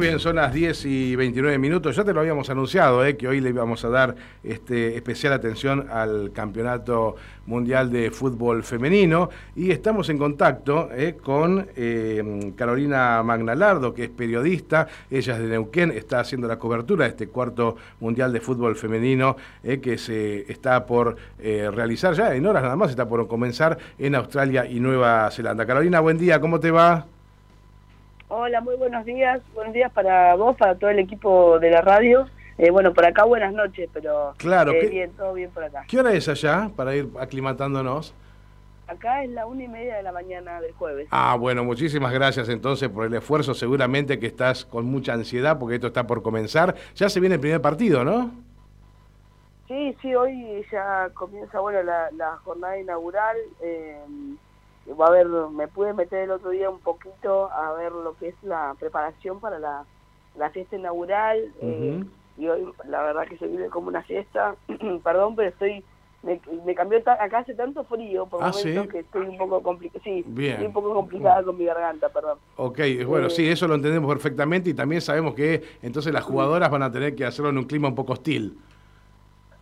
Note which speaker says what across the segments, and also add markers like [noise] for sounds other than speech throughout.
Speaker 1: Bien, son las 10 y 29 minutos. Ya te lo habíamos anunciado, eh, que hoy le íbamos a dar este, especial atención al Campeonato Mundial de Fútbol Femenino. Y estamos en contacto eh, con eh, Carolina Magnalardo, que es periodista. Ella es de Neuquén, está haciendo la cobertura de este cuarto Mundial de Fútbol Femenino que se está por realizar ya en horas nada más, está por comenzar en Australia y Nueva Zelanda. Carolina, buen día, ¿cómo te va?
Speaker 2: Hola, muy buenos días. Buenos días para vos, para todo el equipo de la radio. Eh, bueno, por acá buenas noches, pero
Speaker 1: claro,
Speaker 2: eh, bien, todo bien por acá.
Speaker 1: ¿Qué hora es allá para ir aclimatándonos?
Speaker 2: Acá es la una y media de la mañana del jueves.
Speaker 1: Ah, bueno, muchísimas gracias entonces por el esfuerzo. Seguramente que estás con mucha ansiedad porque esto está por comenzar. Ya se viene el primer partido, ¿no?
Speaker 2: Sí, sí, hoy ya comienza, bueno, la, la jornada inaugural. Eh, a ver, me pude meter el otro día un poquito a ver lo que es la preparación para la, la fiesta inaugural eh, y hoy la verdad que se vive como una fiesta, [clears throat] perdón, pero estoy me, cambió acá hace tanto frío por ah, momentos que estoy un poco complicada sí, estoy un poco complicada con mi garganta, perdón.
Speaker 1: Ok, bueno, sí, eh, eso lo entendemos perfectamente y también sabemos que entonces las jugadoras van a tener que hacerlo en un clima un poco hostil.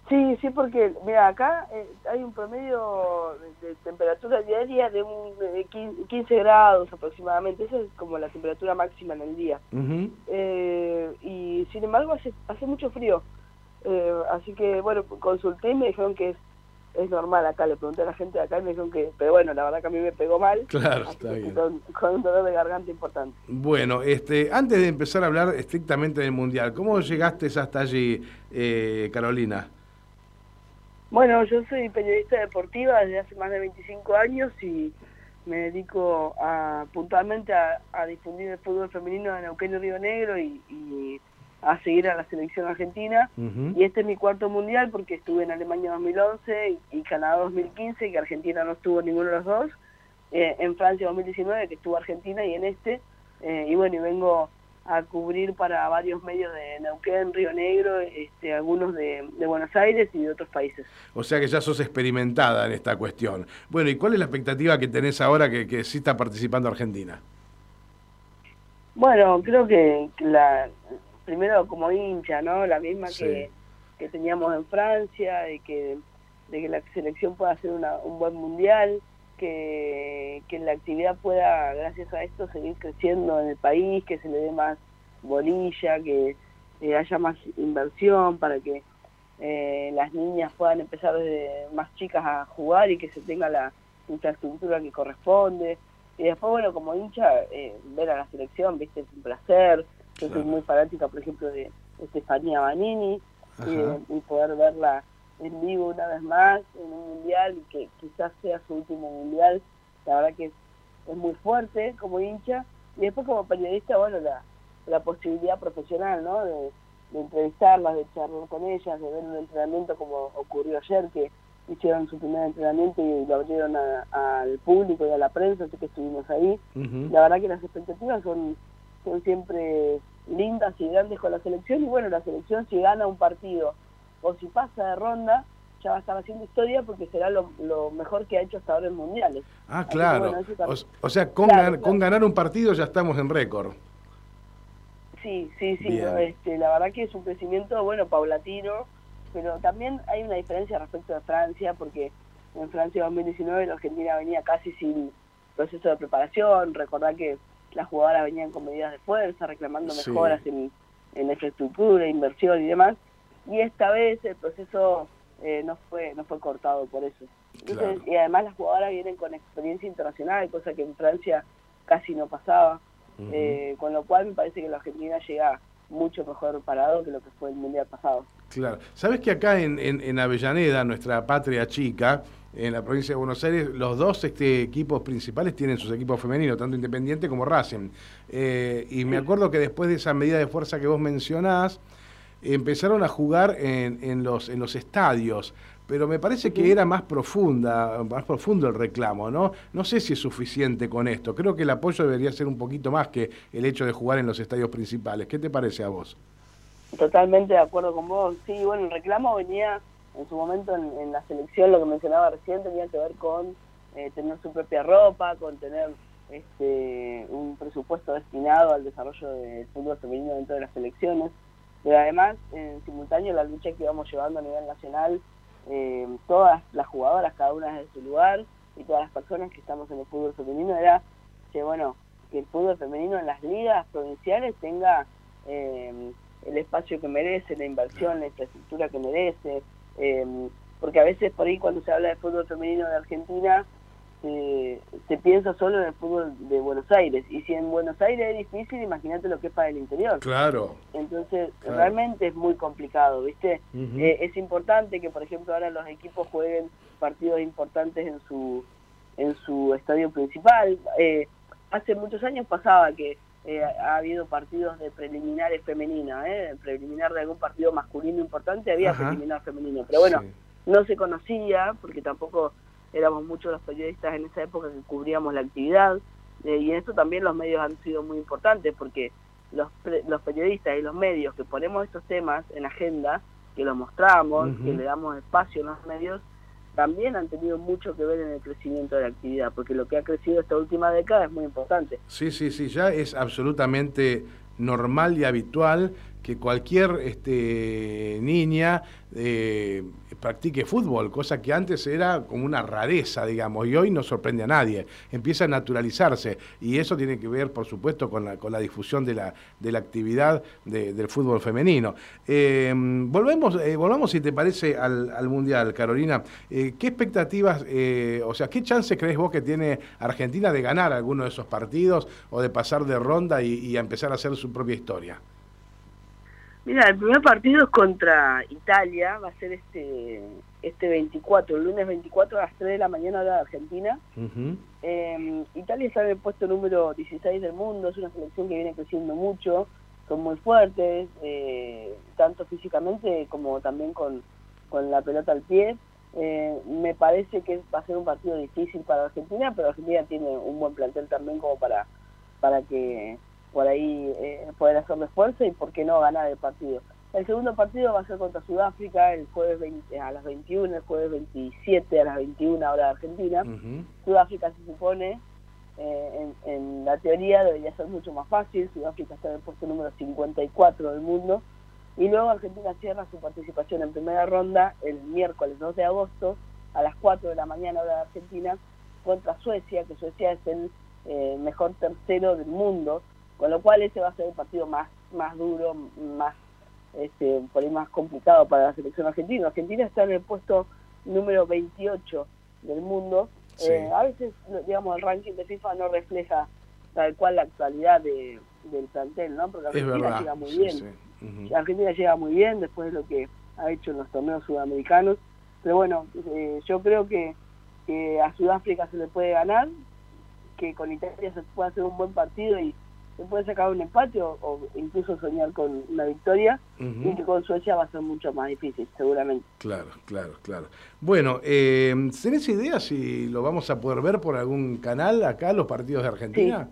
Speaker 2: Sí, sí, porque, mira, acá eh, hay un promedio de, temperatura diaria de, un, 15 grados aproximadamente, esa es como la temperatura máxima en el día. Eh, y sin embargo hace, hace mucho frío, eh, así que, bueno, consulté y me dijeron que es, es normal acá, le pregunté a la gente de acá y me dijeron que, pero bueno, la verdad que a mí me pegó mal.
Speaker 1: Claro, está bien. Con,
Speaker 2: con, un dolor de garganta importante.
Speaker 1: Bueno, este, antes de empezar a hablar estrictamente del Mundial, ¿cómo llegaste hasta allí, Carolina?
Speaker 2: Bueno, yo soy periodista deportiva desde hace más de 25 años y me dedico a, puntualmente a, difundir el fútbol femenino en Neuquén y Río Negro y, a seguir a la selección argentina. Y este es mi cuarto mundial porque estuve en Alemania 2011 y, Canadá 2015, que Argentina no estuvo ninguno de los dos. Eh, en Francia 2019, que estuvo Argentina, y en este. Eh, y bueno, y vengo a cubrir para varios medios de Neuquén, Río Negro, este, algunos de, Buenos Aires y de otros países.
Speaker 1: O sea que ya sos experimentada en esta cuestión. Bueno, ¿y cuál es la expectativa que tenés ahora que, que sí está participando Argentina?
Speaker 2: Bueno, creo que la primero como hincha, ¿no? La misma que, que, teníamos en Francia, de que, de que la selección pueda hacer una, un buen mundial que, que la actividad pueda, gracias a esto, seguir creciendo en el país, que se le dé más bolilla, que haya más inversión para que eh, las niñas puedan empezar desde más chicas a jugar y que se tenga la infraestructura que corresponde. Y después, bueno, como hincha, eh, ver a la selección, viste, es un placer. Yo soy muy fanática, por ejemplo, de Estefanía Banini y, y poder verla en vivo una vez más en un mundial y que quizás sea su último mundial, la verdad que es, muy fuerte como hincha. Y después como periodista, bueno, la, la posibilidad profesional, ¿no? De, entrevistarlas, de charlar con ellas, de ver un entrenamiento como ocurrió ayer, que hicieron su primer entrenamiento y lo abrieron al público y a la prensa, así que estuvimos ahí. La verdad que las expectativas son, son siempre lindas y grandes con la selección y bueno, la selección si gana un partido o si pasa de ronda, ya va a estar haciendo historia porque será lo, mejor que ha hecho hasta ahora en mundiales.
Speaker 1: Ah, claro. o, sea, con, ganar un partido ya estamos en récord.
Speaker 2: Sí, sí, sí. este, la verdad que es un crecimiento, bueno, paulatino, pero también hay una diferencia respecto a Francia porque en Francia 2019 la Argentina venía casi sin proceso de preparación. Recordar que las jugadoras venían con medidas de fuerza, reclamando mejoras en, en infraestructura, inversión y demás y esta vez el proceso eh, no fue no fue cortado por eso. y además las jugadoras vienen con experiencia internacional, cosa que en Francia casi no pasaba, eh, con lo cual me parece que la Argentina llega mucho mejor parado que lo que fue el Mundial pasado.
Speaker 1: Claro. Sabes que acá en, en, Avellaneda, nuestra patria chica, en la provincia de Buenos Aires, los dos este, equipos principales tienen sus equipos femeninos, tanto Independiente como Racing. Eh, y me acuerdo que después de esa medida de fuerza que vos mencionás, empezaron a jugar en, en, los, en los estadios, pero me parece que era más profunda, más profundo el reclamo, ¿no? No sé si es suficiente con esto. Creo que el apoyo debería ser un poquito más que el hecho de jugar en los estadios principales. ¿Qué te parece a vos?
Speaker 2: Totalmente de acuerdo con vos. Sí, bueno, el reclamo venía en su momento en, la selección, lo que mencionaba recién, tenía que ver con eh, tener su propia ropa, con tener este, un presupuesto destinado al desarrollo del fútbol femenino dentro de las selecciones. Pero además, en simultáneo, la lucha que íbamos llevando a nivel nacional, eh, todas las jugadoras, cada una desde su lugar, y todas las personas que estamos en el fútbol femenino, era que, bueno, que el fútbol femenino en las ligas provinciales tenga eh, el espacio que merece, la inversión, la infraestructura que merece, eh, porque a veces por ahí cuando se habla de fútbol femenino de Argentina, se piensa solo en el fútbol de Buenos Aires. Y si en Buenos Aires es difícil, imagínate lo que es para el interior.
Speaker 1: Claro.
Speaker 2: Entonces, realmente es muy complicado, ¿viste? Eh, es importante que, por ejemplo, ahora los equipos jueguen partidos importantes en su en su estadio principal. Eh, hace muchos años pasaba que eh, ha habido partidos de preliminares femeninas, ¿eh? preliminar de algún partido masculino importante había preliminar femenino, pero bueno, no se conocía porque tampoco éramos muchos los periodistas en esa época que cubríamos la actividad eh, y en esto también los medios han sido muy importantes porque los, los periodistas y los medios que ponemos estos temas en agenda, que los mostramos, que le damos espacio en los medios, también han tenido mucho que ver en el crecimiento de la actividad, porque lo que ha crecido esta última década es muy importante.
Speaker 1: Sí, sí, sí, ya es absolutamente normal y habitual que cualquier este, niña eh, practique fútbol, cosa que antes era como una rareza, digamos, y hoy no sorprende a nadie, empieza a naturalizarse, y eso tiene que ver, por supuesto, con la, con la difusión de la, de la actividad del fútbol femenino. Eh, volvemos, eh, volvamos, si te parece, al, Mundial, Carolina. ¿Qué expectativas, o sea, qué chance crees vos que tiene Argentina de ganar alguno de esos partidos o de pasar de ronda y empezar a hacer su propia historia?
Speaker 2: Mira, el primer partido es contra Italia, va a ser este este 24, el lunes 24 a las 3 de la mañana hora de Argentina. Em, Italia está en el puesto número 16 del mundo, es una selección que viene creciendo mucho, son muy fuertes, eh, tanto físicamente como también con, con la pelota al pie. Eh, me parece que va a ser un partido difícil para Argentina, pero Argentina tiene un buen plantel también como para, para que por ahí eh, poder hacerle esfuerzo y por qué no ganar el partido. El segundo partido va a ser contra Sudáfrica el jueves 20, a las 21, el jueves 27 a las 21 hora de Argentina. Sudáfrica se supone, eh, en, la teoría debería ser mucho más fácil, Sudáfrica está en el puesto número 54 del mundo. Y luego Argentina cierra su participación en primera ronda el miércoles 2 de agosto a las 4 de la mañana hora de Argentina contra Suecia, que Suecia es el eh, mejor tercero del mundo con lo cual ese va a ser el partido más, más duro, más este, por ahí más complicado para la selección argentina. Argentina está en el puesto número 28 del mundo. Eh, a veces, digamos, el ranking de FIFA no refleja tal cual la actualidad de, del plantel, ¿no? Porque Argentina llega muy bien. Argentina llega muy bien después de lo que ha hecho en los torneos sudamericanos. Pero bueno, eh, yo creo que, que a Sudáfrica se le puede ganar, que con Italia se puede hacer un buen partido y se puede sacar un empate o, incluso soñar con una victoria y que con Suecia va a ser mucho más difícil, seguramente.
Speaker 1: Claro, claro, claro. Bueno, eh, ¿tenés idea si lo vamos a poder ver por algún canal acá, los partidos de Argentina?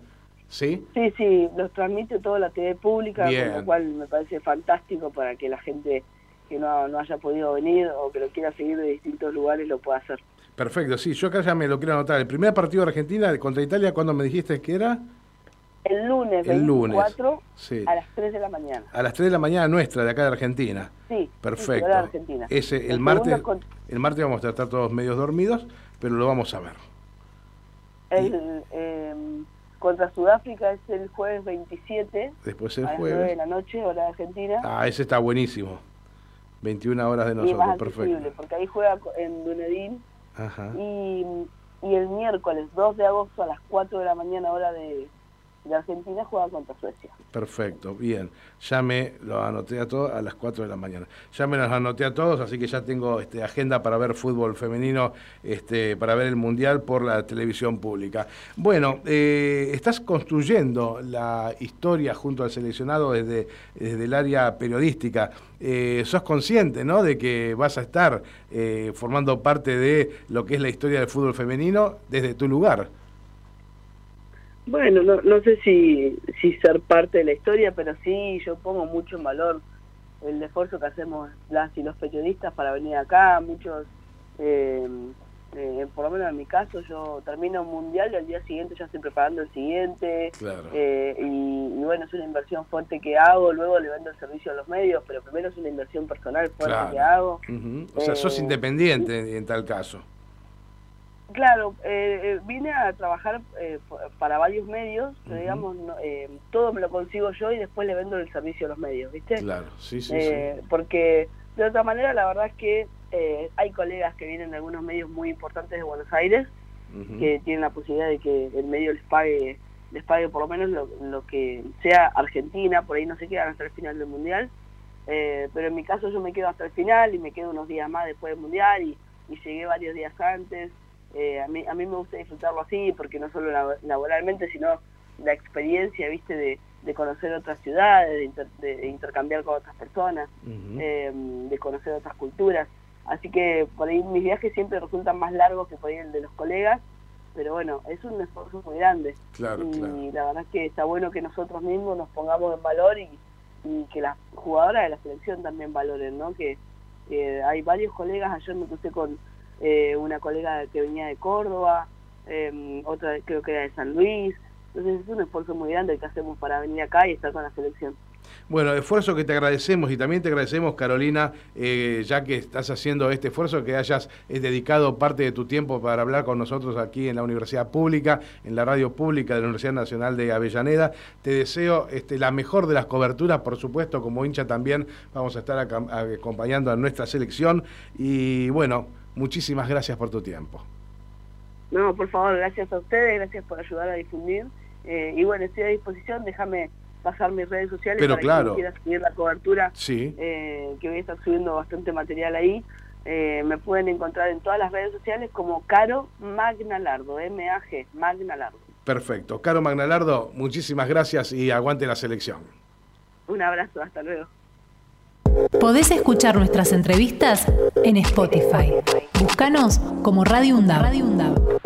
Speaker 2: Sí. ¿Sí? Sí, los transmite toda la TV pública, con lo cual me parece fantástico para que la gente que no, no haya podido venir o que lo quiera seguir de distintos lugares lo pueda hacer.
Speaker 1: Perfecto, sí, yo acá ya me lo quiero anotar. El primer partido de Argentina contra Italia, ¿cuándo me dijiste que era?
Speaker 2: El lunes el 24 a las 3 de la mañana. A
Speaker 1: las 3 de la mañana nuestra, de acá de Argentina.
Speaker 2: Sí.
Speaker 1: Perfecto. Argentina. Ese, el, martes, el martes vamos a estar todos medios dormidos, pero lo vamos a ver.
Speaker 2: El, em, contra Sudáfrica es el jueves 27.
Speaker 1: Después el jueves. A
Speaker 2: las 9 de la noche, hora de Argentina.
Speaker 1: Ah, ese está buenísimo. 21 horas de nosotros, perfecto.
Speaker 2: Porque ahí juega en Dunedin. Ajá. Y, y el miércoles 2 de agosto a las 4 de la mañana, hora de de Argentina juega contra Suecia.
Speaker 1: Perfecto, bien. Ya me lo anoté a todos a las 4 de la mañana. Ya me los anoté a todos, así que ya tengo este, agenda para ver fútbol femenino, este, para ver el Mundial por la televisión pública. Bueno, eh, estás construyendo la historia junto al seleccionado desde, desde el área periodística. Eh, sos consciente ¿no? de que vas a estar eh, formando parte de lo que es la historia del fútbol femenino desde tu lugar.
Speaker 2: Bueno, no, no sé si, si ser parte de la historia, pero sí yo pongo mucho en valor el esfuerzo que hacemos las y los periodistas para venir acá, muchos, eh, eh, por lo menos en mi caso, yo termino un mundial y al día siguiente ya estoy preparando el siguiente, eh, y, bueno, es una inversión fuerte que hago, luego le vendo el servicio a los medios, pero primero es una inversión personal fuerte que hago.
Speaker 1: O sea, sos independiente en tal caso.
Speaker 2: Claro, eh, eh, vine a trabajar eh, para varios medios, pero digamos, todo me lo consigo yo y después le vendo el servicio a los medios, ¿viste?
Speaker 1: Claro, sí, sí,
Speaker 2: Porque de otra manera, la verdad es que hay colegas que vienen de algunos medios muy importantes de Buenos Aires que tienen la posibilidad de que el medio les pague les pague por lo menos lo, que sea Argentina, por ahí no se quedan hasta el final del Mundial, pero en mi caso yo me quedo hasta el final y me quedo unos días más después del Mundial y, y llegué varios días antes. Eh, a, mí, a mí me gusta disfrutarlo así, porque no solo laboralmente, sino la experiencia, viste, de, conocer otras ciudades, de, intercambiar con otras personas, eh, de conocer otras culturas. Así que por ahí mis viajes siempre resultan más largos que por ahí el de los colegas, pero bueno, es un esfuerzo muy grande. y la verdad es que está bueno que nosotros mismos nos pongamos en valor y, que las jugadoras de la selección también valoren, ¿no? Que, hay varios colegas, ayer me puse con eh, una colega que venía de Córdoba, em, otra creo que era de San Luis. Entonces es un esfuerzo muy grande que hacemos para venir acá y estar con la selección.
Speaker 1: Bueno, esfuerzo que te agradecemos y también te agradecemos, Carolina, eh, ya que estás haciendo este esfuerzo, que hayas eh, dedicado parte de tu tiempo para hablar con nosotros aquí en la Universidad Pública, en la radio pública de la Universidad Nacional de Avellaneda. Te deseo este, la mejor de las coberturas, por supuesto, como hincha también vamos a estar acompañando a nuestra selección y bueno, Muchísimas gracias por tu tiempo.
Speaker 2: No, por favor, gracias a ustedes, gracias por ayudar a difundir. Eh, y bueno, estoy a disposición, déjame pasar mis redes sociales
Speaker 1: Pero
Speaker 2: para
Speaker 1: claro.
Speaker 2: quien quiera seguir la cobertura,
Speaker 1: sí.
Speaker 2: Eh, que voy a estar subiendo bastante material ahí. Eh, me pueden encontrar en todas las redes sociales como Caro Magnalardo, M-A-G, Magnalardo.
Speaker 1: Perfecto. Caro Magnalardo, muchísimas gracias y aguante la selección.
Speaker 2: Un abrazo, hasta luego.
Speaker 3: Podés escuchar nuestras entrevistas en Spotify. Búscanos como Radio UNDAB.